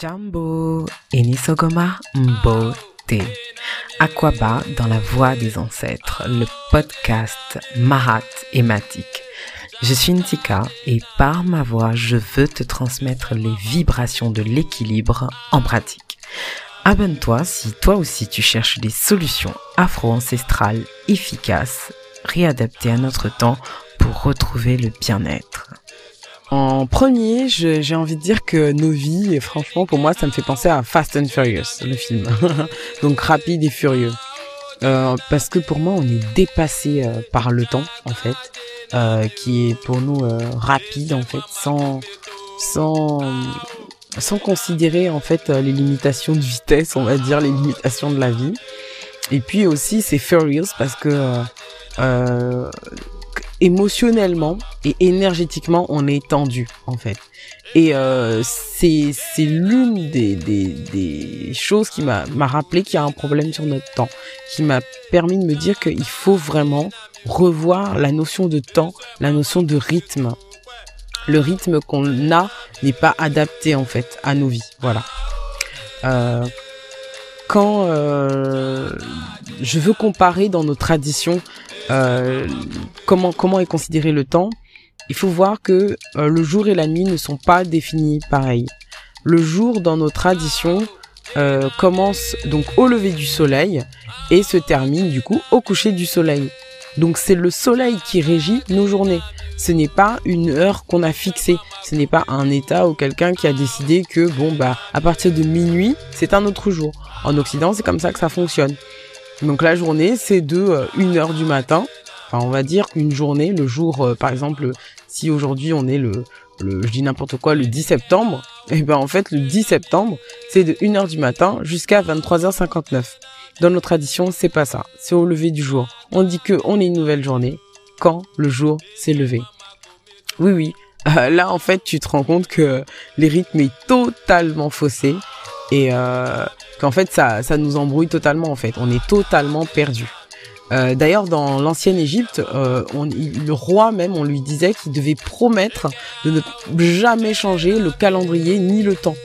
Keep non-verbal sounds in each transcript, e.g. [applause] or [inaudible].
Jambo Enisogoma Mbote. Aquaba dans la voix des ancêtres, le podcast Mahat hématique. Je suis Ntika et par ma voix, je veux te transmettre les vibrations de l'équilibre en pratique. Abonne-toi si toi aussi tu cherches des solutions afro-ancestrales efficaces, réadaptées à notre temps pour retrouver le bien-être. En premier, j'ai envie de dire que nos vies, franchement, pour moi, ça me fait penser à Fast and Furious, le film. [laughs] Donc rapide et furieux. Euh, parce que pour moi, on est dépassé euh, par le temps, en fait, euh, qui est pour nous euh, rapide, en fait, sans, sans, sans considérer en fait les limitations de vitesse, on va dire, les limitations de la vie. Et puis aussi, c'est furious parce que émotionnellement et énergétiquement, on est tendu en fait. Et euh, c'est c'est l'une des, des, des choses qui m'a m'a rappelé qu'il y a un problème sur notre temps, qui m'a permis de me dire qu'il faut vraiment revoir la notion de temps, la notion de rythme. Le rythme qu'on a n'est pas adapté en fait à nos vies. Voilà. Euh, quand euh, je veux comparer dans nos traditions euh, comment comment est considéré le temps, il faut voir que euh, le jour et la nuit ne sont pas définis pareil. Le jour dans nos traditions euh, commence donc au lever du soleil et se termine du coup au coucher du soleil. Donc c'est le soleil qui régit nos journées. Ce n'est pas une heure qu'on a fixée. Ce n'est pas un état ou quelqu'un qui a décidé que bon bah à partir de minuit c'est un autre jour. En Occident c'est comme ça que ça fonctionne. Donc la journée, c'est de 1 euh, du matin. Enfin, on va dire qu'une journée, le jour, euh, par exemple, si aujourd'hui on est le, le, je dis n'importe quoi, le 10 septembre, et [laughs] eh ben en fait le 10 septembre, c'est de 1 heure du matin jusqu'à 23h59. Dans nos traditions, c'est pas ça. C'est au lever du jour. On dit que on est une nouvelle journée quand le jour s'est levé. Oui, oui. Euh, là, en fait, tu te rends compte que les rythmes est totalement faussé et euh, qu'en fait ça, ça nous embrouille totalement en fait. On est totalement perdu. Euh, D'ailleurs, dans l'ancienne Égypte, euh, le roi même, on lui disait qu'il devait promettre de ne jamais changer le calendrier ni le temps.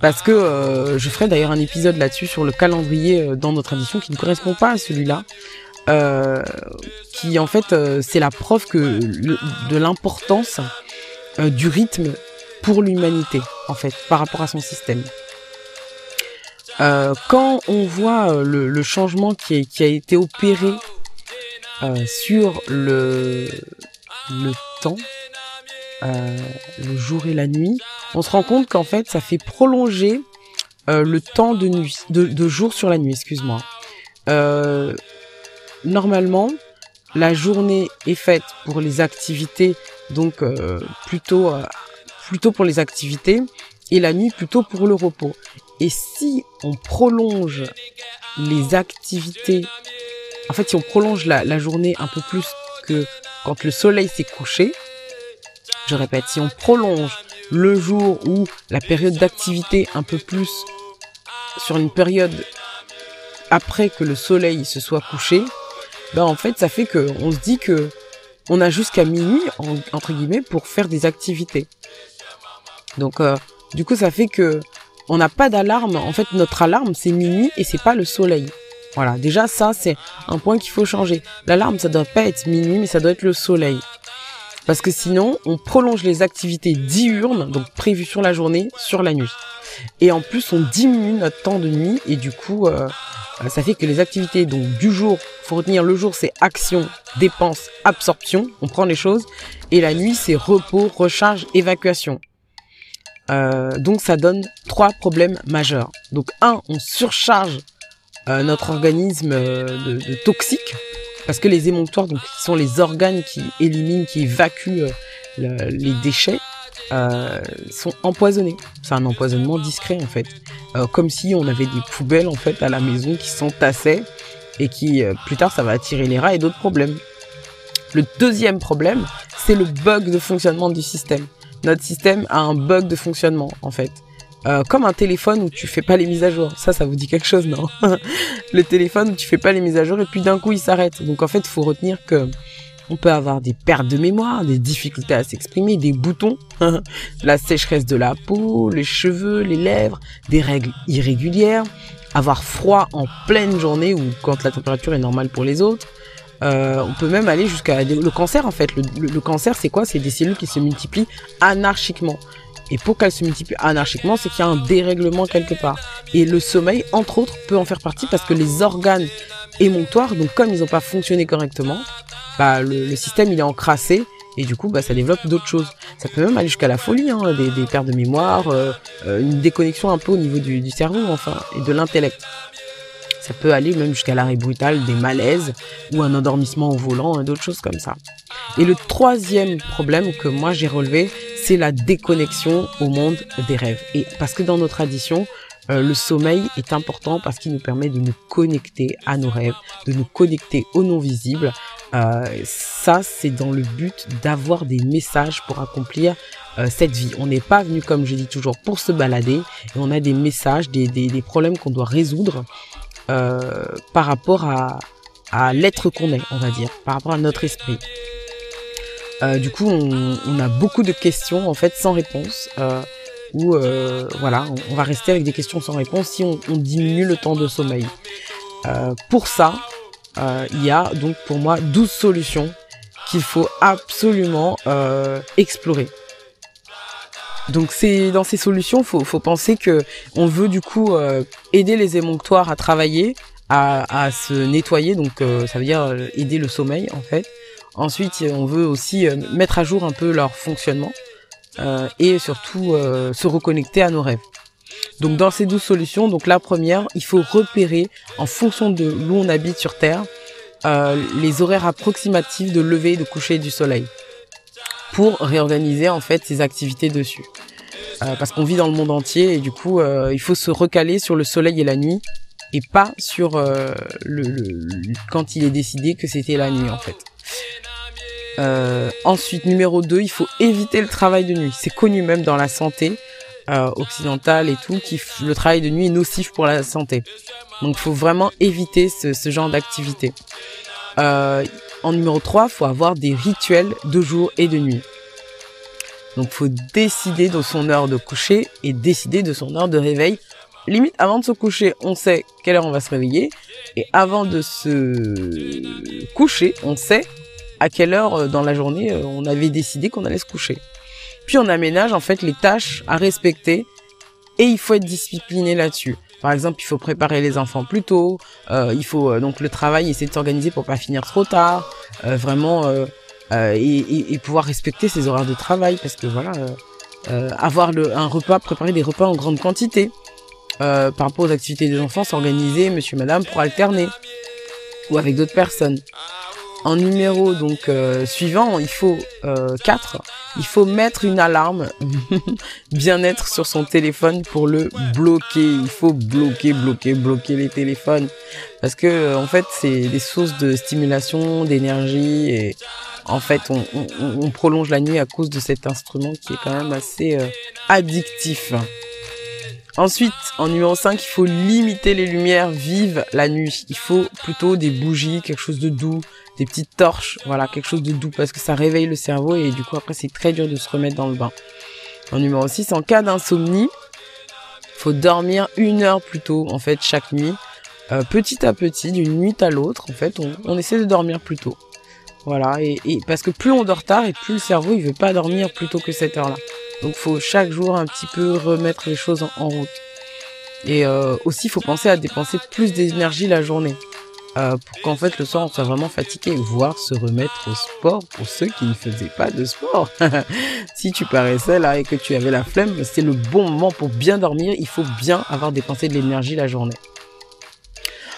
Parce que je ferai d'ailleurs un épisode là-dessus sur le calendrier dans nos traditions qui ne correspond pas à celui-là. Qui en fait c'est la preuve que de l'importance du rythme pour l'humanité en fait par rapport à son système. Euh, quand on voit euh, le, le changement qui, est, qui, a été opéré euh, sur le, le temps, euh, le jour et la nuit, on se rend compte qu'en fait, ça fait prolonger euh, le temps de nuit, de, de, jour sur la nuit, excuse-moi. normalement, la journée est faite pour les activités, donc plutôt plutôt pour les activités, et la nuit plutôt pour le repos. Et si on prolonge les activités, en fait, si on prolonge la, journée un peu plus que quand le soleil s'est couché, je répète, si on prolonge le jour ou la période d'activité un peu plus sur une période après que le soleil se soit couché, ben en fait, ça fait que on se dit que on a jusqu'à minuit entre guillemets pour faire des activités. Donc euh, du coup, ça fait que on n'a pas d'alarme. En fait, notre alarme, c'est minuit et c'est pas le soleil. Voilà, déjà ça, c'est un point qu'il faut changer. L'alarme, ça doit pas être minuit, mais ça doit être le soleil. Parce que sinon, on prolonge les activités diurnes, donc prévues sur la journée, sur la nuit. Et en plus, on diminue notre temps de nuit et du coup, euh, ça fait que les activités donc du jour, faut retenir le jour, c'est action, dépense, absorption, on prend les choses, et la nuit, c'est repos, recharge, évacuation. Euh, donc ça donne trois problèmes majeurs. Donc un, on surcharge euh, notre organisme euh, de, de, toxiques parce que les émonctoires, donc qui sont les organes qui éliminent, qui évacuent le, les déchets, sont empoisonnés. C'est un empoisonnement discret en fait, comme si on avait des poubelles en fait à la maison qui s'entassaient et qui plus tard ça va attirer les rats et d'autres problèmes. Le deuxième problème, c'est le bug de fonctionnement du système notre système a un bug de fonctionnement en fait. Euh, comme un téléphone où tu fais pas les mises à jour. Ça, ça vous dit quelque chose, non? [laughs] Le téléphone où tu fais pas les mises à jour et puis d'un coup il s'arrête. Donc en fait, faut retenir que On peut avoir des pertes de mémoire, des difficultés à s'exprimer, des boutons, [laughs] la sécheresse de la peau, les cheveux, les lèvres, des règles irrégulières, avoir froid en pleine journée ou quand la température est normale pour les autres. Euh, on peut même aller jusqu'à le cancer en fait. Le, cancer c'est quoi? C'est des cellules qui se multiplient anarchiquement. Et pour qu'elles se multiplient anarchiquement, c'est qu'il y a un dérèglement quelque part. Et le sommeil, entre autres, peut en faire partie parce que les organes émonctoires, donc comme ils n'ont pas fonctionné correctement, bah, le, système il est encrassé et du coup bah, ça développe d'autres choses. Ça peut même aller jusqu'à la folie, hein, des, des pertes de mémoire, euh, euh, une déconnexion un peu au niveau du, du cerveau enfin et de l'intellect. Ça peut aller même jusqu'à l'arrêt brutal, des malaises ou un endormissement au volant, hein, d'autres choses comme ça. Et le troisième problème que moi j'ai relevé, c'est la déconnexion au monde des rêves. Et parce que dans nos traditions, euh, le sommeil est important parce qu'il nous permet de nous connecter à nos rêves, de nous connecter au non visible. Euh, ça, c'est dans le but d'avoir des messages pour accomplir euh, cette vie. On n'est pas venu, comme je dis toujours, pour se balader. On a des messages, des, des, problèmes qu'on doit résoudre par rapport à, l'être qu'on est, on va dire, par rapport à notre esprit. du coup, on, a beaucoup de questions en fait sans réponse où euh, voilà, on, va rester avec des questions sans réponse si on, diminue le temps de sommeil. Euh, pour ça, euh, il y a donc pour moi 12 solutions qu'il faut absolument explorer. Donc c'est dans ces solutions, faut faut penser que on veut du coup aider les émonctoires à travailler, à, à se nettoyer, donc ça veut dire aider le sommeil en fait. Ensuite, on veut aussi mettre à jour un peu leur fonctionnement. Euh, et surtout euh, se reconnecter à nos rêves. Donc dans ces douze solutions, donc la première, il faut repérer en fonction de où on habite sur Terre euh, les horaires approximatifs de lever et de coucher du soleil pour réorganiser en fait ses activités dessus. parce qu'on vit dans le monde entier et du coup il faut se recaler sur le soleil et la nuit et pas sur le, quand il est décidé que c'était la nuit en fait. Euh, ensuite, numéro 2, il faut éviter le travail de nuit. C'est connu même dans la santé euh, occidentale et tout, que le travail de nuit est nocif pour la santé. Donc, il faut vraiment éviter ce, genre d'activité. En numéro 3, il faut avoir des rituels de jour et de nuit. Donc, faut décider de son heure de coucher et décider de son heure de réveil. Limite, avant de se coucher, on sait quelle heure on va se réveiller. Et avant de se coucher, on sait à quelle heure euh, dans la journée euh, on avait décidé qu'on allait se coucher. Puis on aménage en fait les tâches à respecter et il faut être discipliné là-dessus. Par exemple, il faut préparer les enfants plus tôt. Euh, il faut donc le travail, essayer de s'organiser pour pas finir trop tard. vraiment et, pouvoir respecter ses horaires de travail parce que voilà, avoir le, un repas, préparer des repas en grande quantité. par rapport aux activités des enfants, s'organiser, monsieur, madame, pour alterner ou avec d'autres personnes. En numéro donc euh, suivant, il faut euh, 4. Il faut mettre une alarme [laughs] bien-être sur son téléphone pour le bloquer. Il faut bloquer, bloquer, bloquer les téléphones parce que euh, en fait c'est des sources de stimulation, d'énergie et en fait on, on, on, prolonge la nuit à cause de cet instrument qui est quand même assez euh, addictif. Ensuite, en numéro 5, il faut limiter les lumières vives la nuit. Il faut plutôt des bougies, quelque chose de doux, des petites torches, voilà, quelque chose de doux parce que ça réveille le cerveau et du coup après c'est très dur de se remettre dans le bain. En numéro 6, en cas d'insomnie, faut dormir une heure plus tôt en fait chaque nuit. Euh, petit à petit, d'une nuit à l'autre, en fait, on, essaie de dormir plus tôt. Voilà, et, parce que plus on dort tard et plus le cerveau il veut pas dormir plus tôt que cette heure-là. Donc faut chaque jour un petit peu remettre les choses en, route. Et euh, aussi, faut penser à dépenser plus d'énergie la journée. Euh, pour qu'en fait le soir on soit vraiment fatigué, voire se remettre au sport pour ceux qui ne faisaient pas de sport. [laughs] si tu paraissais là et que tu avais la flemme, c'est le bon moment pour bien dormir. Il faut bien avoir dépensé de l'énergie la journée.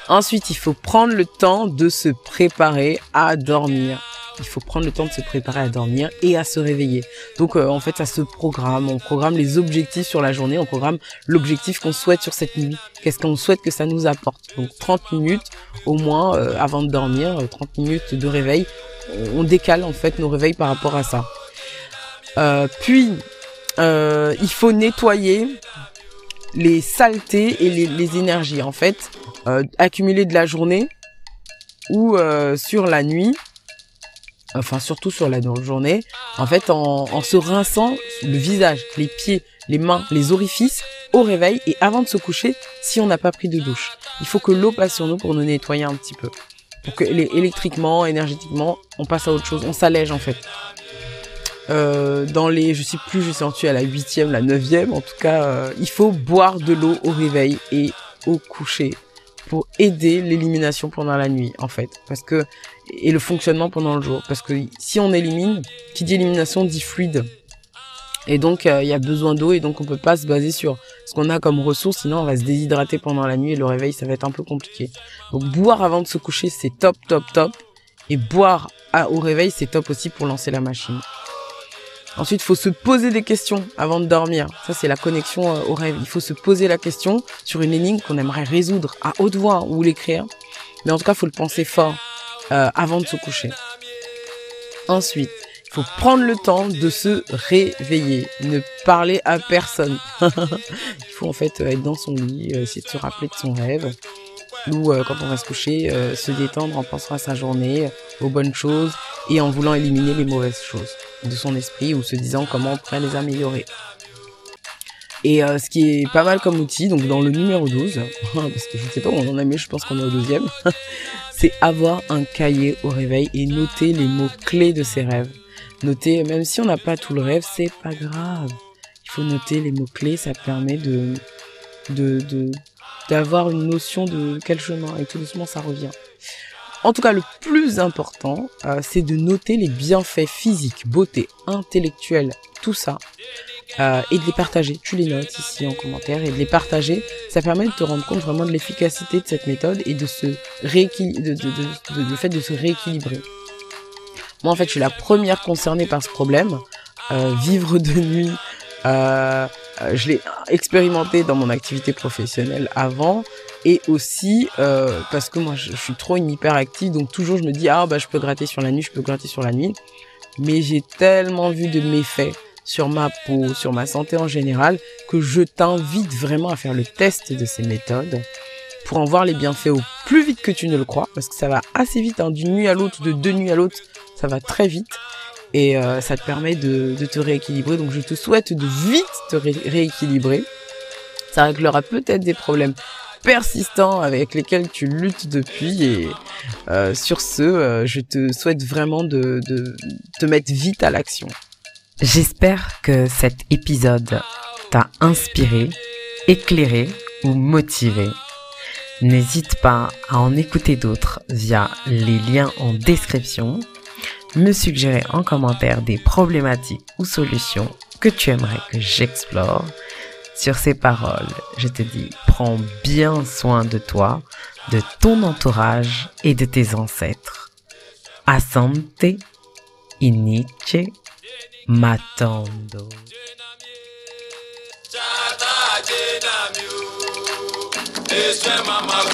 Ensuite, il faut prendre le temps de se préparer à dormir il faut prendre le temps de se préparer à dormir et à se réveiller. Donc euh, en fait, ça se programme, on programme les objectifs sur la journée, on programme l'objectif qu'on souhaite sur cette nuit, qu'est-ce qu'on souhaite que ça nous apporte? Donc 30 minutes au moins euh, avant de dormir, 30 euh, minutes de réveil, on décale en fait nos réveils par rapport à ça. puis il faut nettoyer les saletés et les, les énergies en fait accumulées de la journée ou sur la nuit enfin surtout sur la journée, en fait en, en se rinçant le visage, les pieds, les mains, les orifices au réveil et avant de se coucher si on n'a pas pris de douche. Il faut que l'eau passe sur nous pour nous nettoyer un petit peu. Pour que électriquement, énergétiquement, on passe à autre chose, on s'allège en fait. Euh, dans les, je sais plus, je suis sentu à la huitième, la neuvième, en tout cas, euh, il faut boire de l'eau au réveil et au coucher pour aider l'élimination pendant la nuit, en fait, parce que et le fonctionnement pendant le jour, parce que si on élimine, qui dit élimination dit fluide, et donc euh, il y a besoin d'eau et donc on peut pas se baser sur ce qu'on a comme ressources, sinon on va se déshydrater pendant la nuit et le réveil ça va être un peu compliqué. Donc boire avant de se coucher c'est top top top et boire au réveil c'est top aussi pour lancer la machine. Ensuite, il faut se poser des questions avant de dormir. Ça, c'est la connexion euh, au rêve. Il faut se poser la question sur une énigme qu'on aimerait résoudre à haute voix ou l'écrire. Mais en tout cas, il faut le penser fort euh, avant de se coucher. Ensuite, il faut prendre le temps de se réveiller, ne parler à personne. [laughs] il faut en fait être dans son lit, essayer de se rappeler de son rêve, ou euh, quand on va se coucher, se détendre en pensant à sa journée, aux bonnes choses et en voulant éliminer les mauvaises choses de son esprit ou se disant comment on pourrait les améliorer. Et euh, ce qui est pas mal comme outil, donc dans le numéro 12, [laughs] parce que je ne sais pas où on en a mis, je pense qu'on est au deuxième, [laughs] c'est avoir un cahier au réveil et noter les mots clés de ses rêves. Noter, même si on n'a pas tout le rêve, c'est pas grave. Il faut noter les mots clés, ça permet de, de, d'avoir une notion de quel chemin et tout doucement ça revient. En tout cas, le plus important, euh, c'est de noter les bienfaits physiques, beauté, intellectuelle, tout ça, euh, et de les partager. Tu les notes ici en commentaire et de les partager. Ça permet de te rendre compte vraiment de l'efficacité de cette méthode et de se rééquilibrer, de, fait de se rééquilibrer. Moi, en fait, je suis la première concernée par ce problème. Euh, vivre de nuit, je l'ai expérimenté dans mon activité professionnelle avant et aussi euh, parce que moi je, suis trop une hyperactive donc toujours je me dis ah bah je peux gratter sur la nuit je peux gratter sur la nuit mais j'ai tellement vu de méfaits sur ma peau sur ma santé en général que je t'invite vraiment à faire le test de ces méthodes pour en voir les bienfaits au plus vite que tu ne le crois parce que ça va assez vite hein, d'une nuit à l'autre de deux nuits à l'autre ça va très vite et euh, ça te permet de, te rééquilibrer donc je te souhaite de vite te rééquilibrer ça réglera peut-être des problèmes persistants avec lesquels tu luttes depuis. Et euh, sur ce, euh, je te souhaite vraiment de te mettre vite à l'action. J'espère que cet épisode t'a inspiré, éclairé ou motivé. N'hésite pas à en écouter d'autres via les liens en description, me suggérer en commentaire des problématiques ou solutions que tu aimerais que j'explore sur ces paroles, je te dis, prends bien soin de toi, de ton entourage et de tes ancêtres. Asante, iniche, matando. mama